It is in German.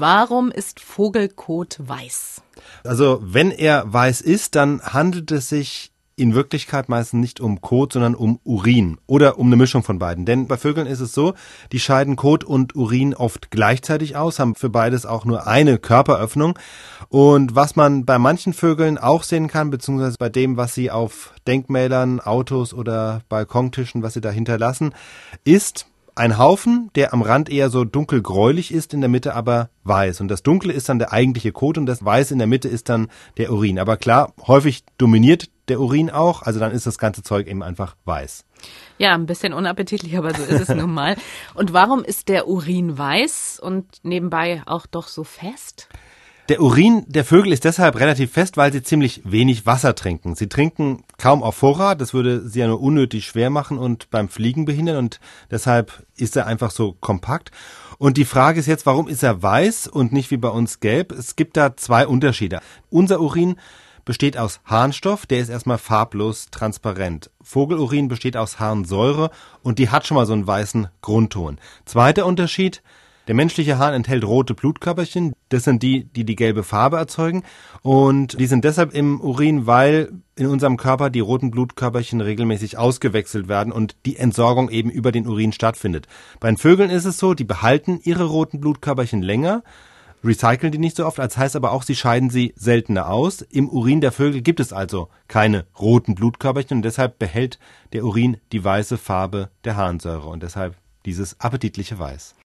Warum ist Vogelkot weiß? Also wenn er weiß ist, dann handelt es sich in Wirklichkeit meistens nicht um Kot, sondern um Urin oder um eine Mischung von beiden. Denn bei Vögeln ist es so, die scheiden Kot und Urin oft gleichzeitig aus, haben für beides auch nur eine Körperöffnung. Und was man bei manchen Vögeln auch sehen kann, beziehungsweise bei dem, was sie auf Denkmälern, Autos oder Balkontischen, was sie da hinterlassen, ist, ein Haufen, der am Rand eher so dunkelgräulich ist, in der Mitte aber weiß. Und das Dunkle ist dann der eigentliche Kot und das Weiß in der Mitte ist dann der Urin. Aber klar, häufig dominiert der Urin auch, also dann ist das ganze Zeug eben einfach weiß. Ja, ein bisschen unappetitlich, aber so ist es nun mal. Und warum ist der Urin weiß und nebenbei auch doch so fest? Der Urin der Vögel ist deshalb relativ fest, weil sie ziemlich wenig Wasser trinken. Sie trinken kaum auf Vorrat, das würde sie ja nur unnötig schwer machen und beim Fliegen behindern und deshalb ist er einfach so kompakt. Und die Frage ist jetzt, warum ist er weiß und nicht wie bei uns gelb? Es gibt da zwei Unterschiede. Unser Urin besteht aus Harnstoff, der ist erstmal farblos transparent. Vogelurin besteht aus Harnsäure und die hat schon mal so einen weißen Grundton. Zweiter Unterschied, der menschliche Hahn enthält rote Blutkörperchen. Das sind die, die die gelbe Farbe erzeugen. Und die sind deshalb im Urin, weil in unserem Körper die roten Blutkörperchen regelmäßig ausgewechselt werden und die Entsorgung eben über den Urin stattfindet. Bei den Vögeln ist es so, die behalten ihre roten Blutkörperchen länger recyceln die nicht so oft, als heißt aber auch, sie scheiden sie seltener aus. Im Urin der Vögel gibt es also keine roten Blutkörperchen und deshalb behält der Urin die weiße Farbe der Harnsäure und deshalb dieses appetitliche Weiß.